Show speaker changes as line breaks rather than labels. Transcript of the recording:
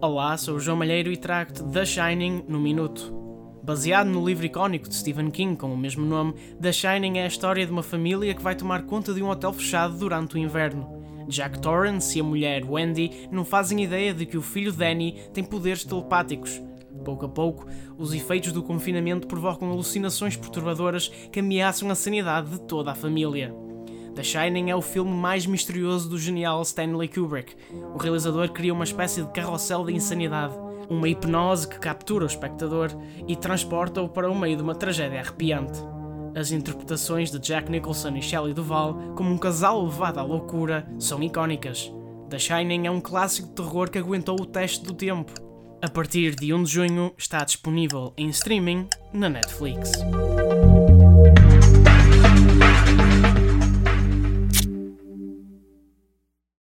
Olá, sou o João Malheiro e trago-te The Shining no Minuto. Baseado no livro icónico de Stephen King com o mesmo nome, The Shining é a história de uma família que vai tomar conta de um hotel fechado durante o inverno. Jack Torrance e a mulher Wendy não fazem ideia de que o filho Danny tem poderes telepáticos. Pouco a pouco, os efeitos do confinamento provocam alucinações perturbadoras que ameaçam a sanidade de toda a família. The Shining é o filme mais misterioso do genial Stanley Kubrick. O realizador cria uma espécie de carrossel de insanidade, uma hipnose que captura o espectador e transporta-o para o meio de uma tragédia arrepiante. As interpretações de Jack Nicholson e Shelley Duvall, como um casal levado à loucura, são icónicas. The Shining é um clássico de terror que aguentou o teste do tempo. A partir de 1 de junho está disponível em streaming na Netflix.